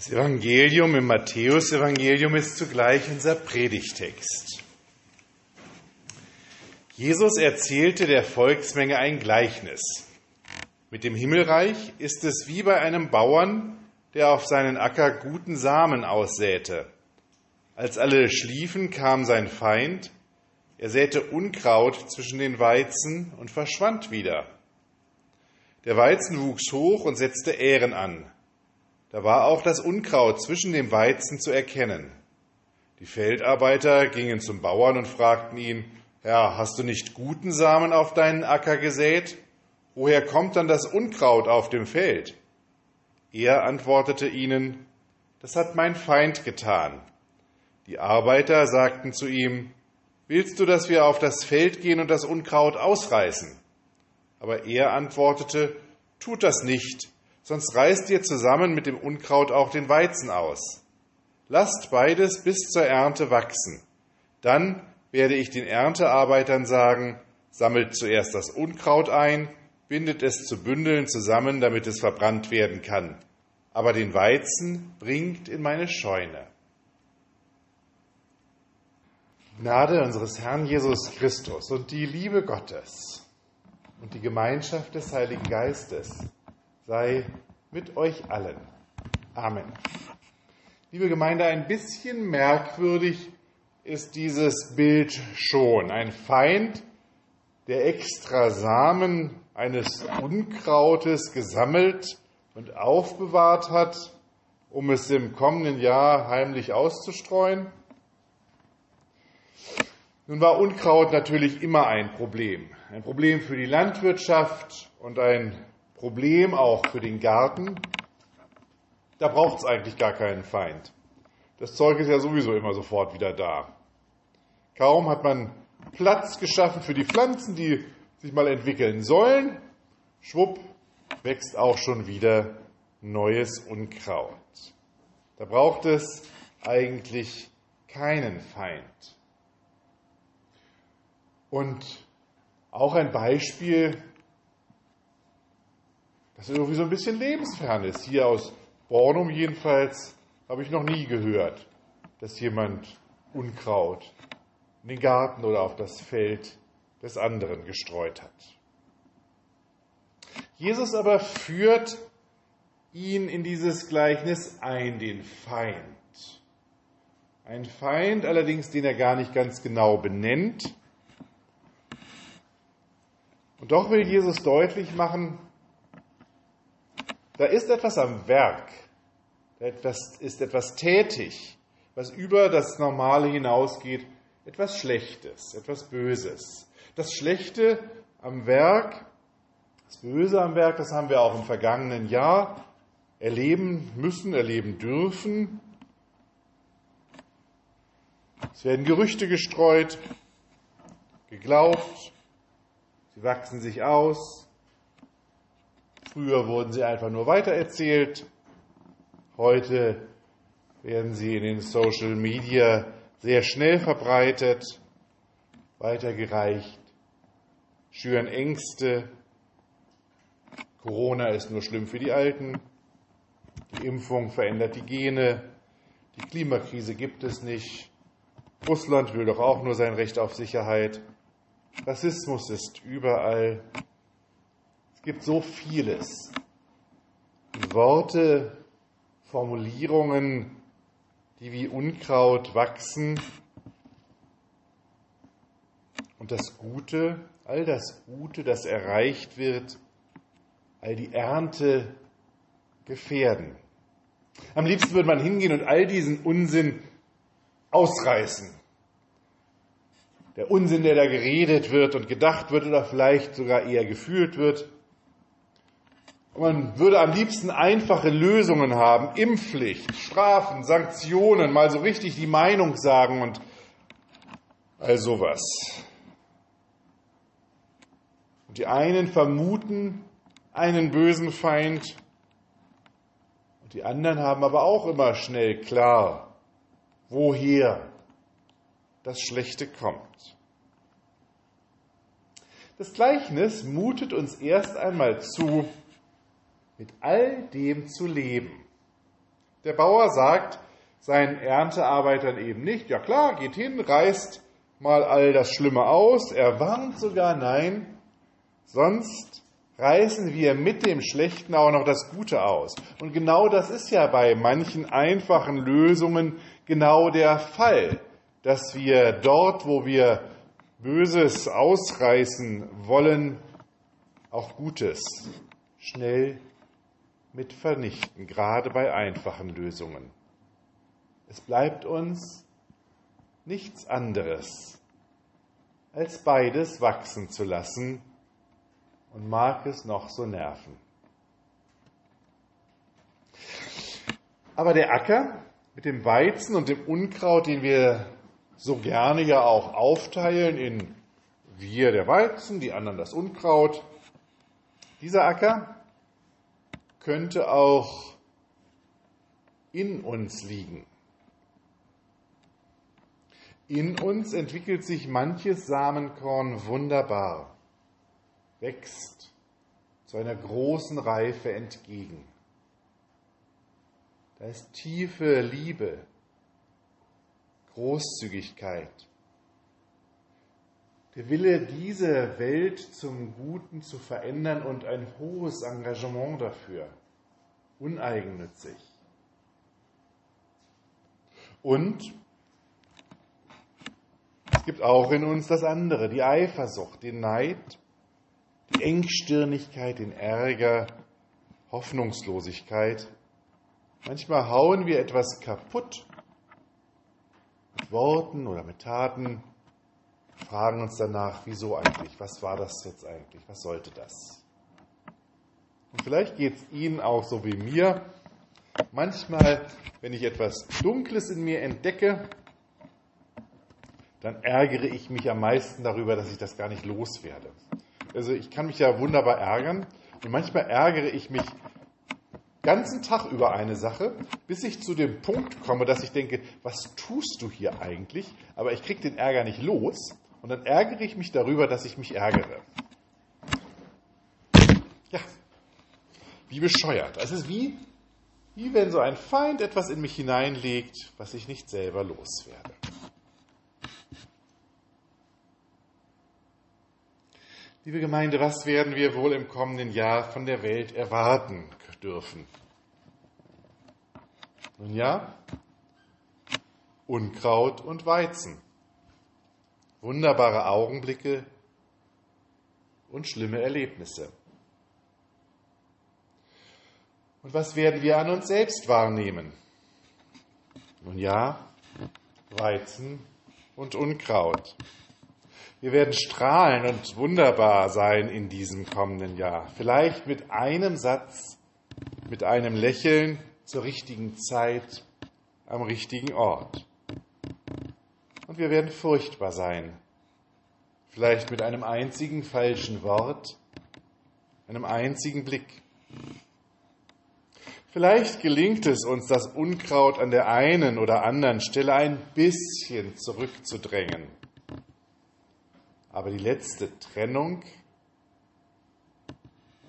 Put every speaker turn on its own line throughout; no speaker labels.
Das Evangelium im Matthäusevangelium ist zugleich unser Predigtext. Jesus erzählte der Volksmenge ein Gleichnis. Mit dem Himmelreich ist es wie bei einem Bauern, der auf seinen Acker guten Samen aussäte. Als alle schliefen, kam sein Feind, er säte Unkraut zwischen den Weizen und verschwand wieder. Der Weizen wuchs hoch und setzte Ähren an. Da war auch das Unkraut zwischen dem Weizen zu erkennen. Die Feldarbeiter gingen zum Bauern und fragten ihn, Herr, hast du nicht guten Samen auf deinen Acker gesät? Woher kommt dann das Unkraut auf dem Feld? Er antwortete ihnen, das hat mein Feind getan. Die Arbeiter sagten zu ihm, Willst du, dass wir auf das Feld gehen und das Unkraut ausreißen? Aber er antwortete, Tut das nicht, sonst reißt ihr zusammen mit dem Unkraut auch den Weizen aus. Lasst beides bis zur Ernte wachsen. Dann werde ich den Erntearbeitern sagen, sammelt zuerst das Unkraut ein, bindet es zu Bündeln zusammen, damit es verbrannt werden kann. Aber den Weizen bringt in meine Scheune. Gnade unseres Herrn Jesus Christus und die Liebe Gottes und die Gemeinschaft des Heiligen Geistes sei mit euch allen. Amen. Liebe Gemeinde, ein bisschen merkwürdig ist dieses Bild schon. Ein Feind, der extra Samen eines Unkrautes gesammelt und aufbewahrt hat, um es im kommenden Jahr heimlich auszustreuen. Nun war Unkraut natürlich immer ein Problem. Ein Problem für die Landwirtschaft und ein Problem auch für den Garten. Da braucht es eigentlich gar keinen Feind. Das Zeug ist ja sowieso immer sofort wieder da. Kaum hat man Platz geschaffen für die Pflanzen, die sich mal entwickeln sollen, schwupp, wächst auch schon wieder neues Unkraut. Da braucht es eigentlich keinen Feind. Und auch ein Beispiel das ist irgendwie so ein bisschen lebensfern ist. Hier aus Bornum jedenfalls habe ich noch nie gehört, dass jemand Unkraut in den Garten oder auf das Feld des anderen gestreut hat. Jesus aber führt ihn in dieses Gleichnis ein, den Feind. Ein Feind allerdings, den er gar nicht ganz genau benennt. Und doch will Jesus deutlich machen, da ist etwas am Werk, da ist etwas tätig, was über das Normale hinausgeht, etwas Schlechtes, etwas Böses. Das Schlechte am Werk, das Böse am Werk, das haben wir auch im vergangenen Jahr erleben müssen, erleben dürfen. Es werden Gerüchte gestreut, geglaubt, sie wachsen sich aus, Früher wurden sie einfach nur weitererzählt. Heute werden sie in den Social Media sehr schnell verbreitet, weitergereicht, schüren Ängste. Corona ist nur schlimm für die Alten. Die Impfung verändert die Gene. Die Klimakrise gibt es nicht. Russland will doch auch nur sein Recht auf Sicherheit. Rassismus ist überall. Es gibt so vieles. Worte, Formulierungen, die wie Unkraut wachsen. Und das Gute, all das Gute, das erreicht wird, all die Ernte gefährden. Am liebsten würde man hingehen und all diesen Unsinn ausreißen. Der Unsinn, der da geredet wird und gedacht wird oder vielleicht sogar eher gefühlt wird, man würde am liebsten einfache Lösungen haben, Impfpflicht, Strafen, Sanktionen, mal so richtig die Meinung sagen und all sowas. Und die einen vermuten einen bösen Feind und die anderen haben aber auch immer schnell klar, woher das Schlechte kommt. Das Gleichnis mutet uns erst einmal zu, mit all dem zu leben. Der Bauer sagt seinen Erntearbeitern eben nicht, ja klar, geht hin, reißt mal all das Schlimme aus. Er warnt sogar, nein, sonst reißen wir mit dem Schlechten auch noch das Gute aus. Und genau das ist ja bei manchen einfachen Lösungen genau der Fall, dass wir dort, wo wir Böses ausreißen wollen, auch Gutes schnell mit vernichten, gerade bei einfachen Lösungen. Es bleibt uns nichts anderes, als beides wachsen zu lassen und mag es noch so nerven. Aber der Acker mit dem Weizen und dem Unkraut, den wir so gerne ja auch aufteilen in wir der Weizen, die anderen das Unkraut, dieser Acker könnte auch in uns liegen. In uns entwickelt sich manches Samenkorn wunderbar, wächst zu einer großen Reife entgegen. Da ist tiefe Liebe, Großzügigkeit, der Wille, diese Welt zum Guten zu verändern und ein hohes Engagement dafür, uneigennützig. Und es gibt auch in uns das andere, die Eifersucht, den Neid, die Engstirnigkeit, den Ärger, Hoffnungslosigkeit. Manchmal hauen wir etwas kaputt mit Worten oder mit Taten, fragen uns danach, wieso eigentlich? Was war das jetzt eigentlich? Was sollte das? Und vielleicht geht es Ihnen auch so wie mir. Manchmal, wenn ich etwas Dunkles in mir entdecke, dann ärgere ich mich am meisten darüber, dass ich das gar nicht loswerde. Also ich kann mich ja wunderbar ärgern und manchmal ärgere ich mich ganzen Tag über eine Sache, bis ich zu dem Punkt komme, dass ich denke, was tust du hier eigentlich? Aber ich kriege den Ärger nicht los und dann ärgere ich mich darüber, dass ich mich ärgere. Ja, wie bescheuert. Es ist wie, wie wenn so ein Feind etwas in mich hineinlegt, was ich nicht selber loswerde. Liebe Gemeinde, was werden wir wohl im kommenden Jahr von der Welt erwarten dürfen? Nun ja, Unkraut und Weizen wunderbare Augenblicke und schlimme Erlebnisse. Und was werden wir an uns selbst wahrnehmen? Nun ja, Weizen und Unkraut. Wir werden strahlen und wunderbar sein in diesem kommenden Jahr. Vielleicht mit einem Satz, mit einem Lächeln zur richtigen Zeit am richtigen Ort und wir werden furchtbar sein. Vielleicht mit einem einzigen falschen Wort, einem einzigen Blick. Vielleicht gelingt es uns, das Unkraut an der einen oder anderen Stelle ein bisschen zurückzudrängen. Aber die letzte Trennung,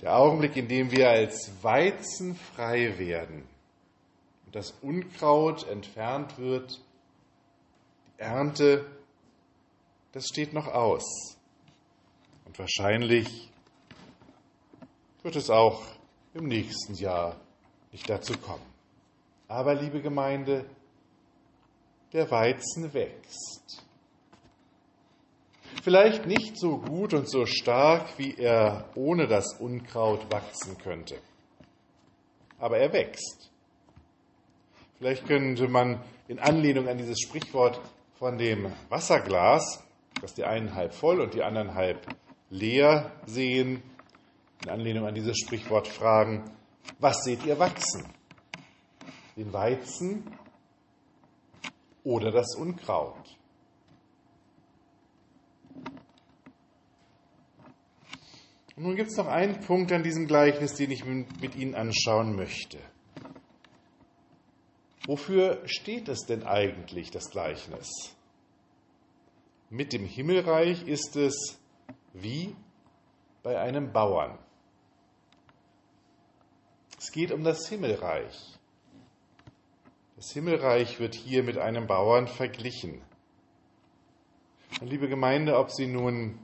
der Augenblick, in dem wir als Weizen frei werden und das Unkraut entfernt wird, Ernte, das steht noch aus. Und wahrscheinlich wird es auch im nächsten Jahr nicht dazu kommen. Aber, liebe Gemeinde, der Weizen wächst. Vielleicht nicht so gut und so stark, wie er ohne das Unkraut wachsen könnte. Aber er wächst. Vielleicht könnte man in Anlehnung an dieses Sprichwort von dem Wasserglas, das die einen halb voll und die anderen halb leer sehen, in Anlehnung an dieses Sprichwort fragen, was seht ihr wachsen? Den Weizen oder das Unkraut? Und nun gibt es noch einen Punkt an diesem Gleichnis, den ich mit Ihnen anschauen möchte. Wofür steht es denn eigentlich, das Gleichnis? Mit dem Himmelreich ist es wie bei einem Bauern. Es geht um das Himmelreich. Das Himmelreich wird hier mit einem Bauern verglichen. Und liebe Gemeinde, ob Sie nun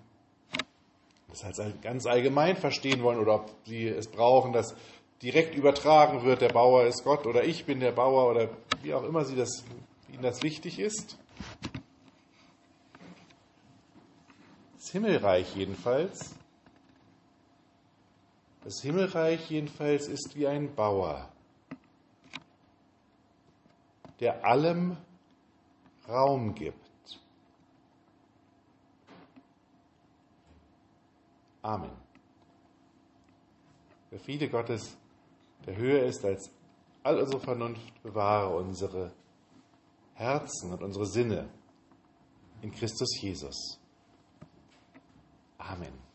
das als ganz allgemein verstehen wollen oder ob Sie es brauchen, dass direkt übertragen wird, der Bauer ist Gott oder ich bin der Bauer oder wie auch immer Sie das, Ihnen das wichtig ist. Das Himmelreich jedenfalls, das Himmelreich jedenfalls ist wie ein Bauer, der allem Raum gibt. Amen. Der Friede Gottes, der höher ist als all unsere Vernunft, bewahre unsere Herzen und unsere Sinne in Christus Jesus. Amen.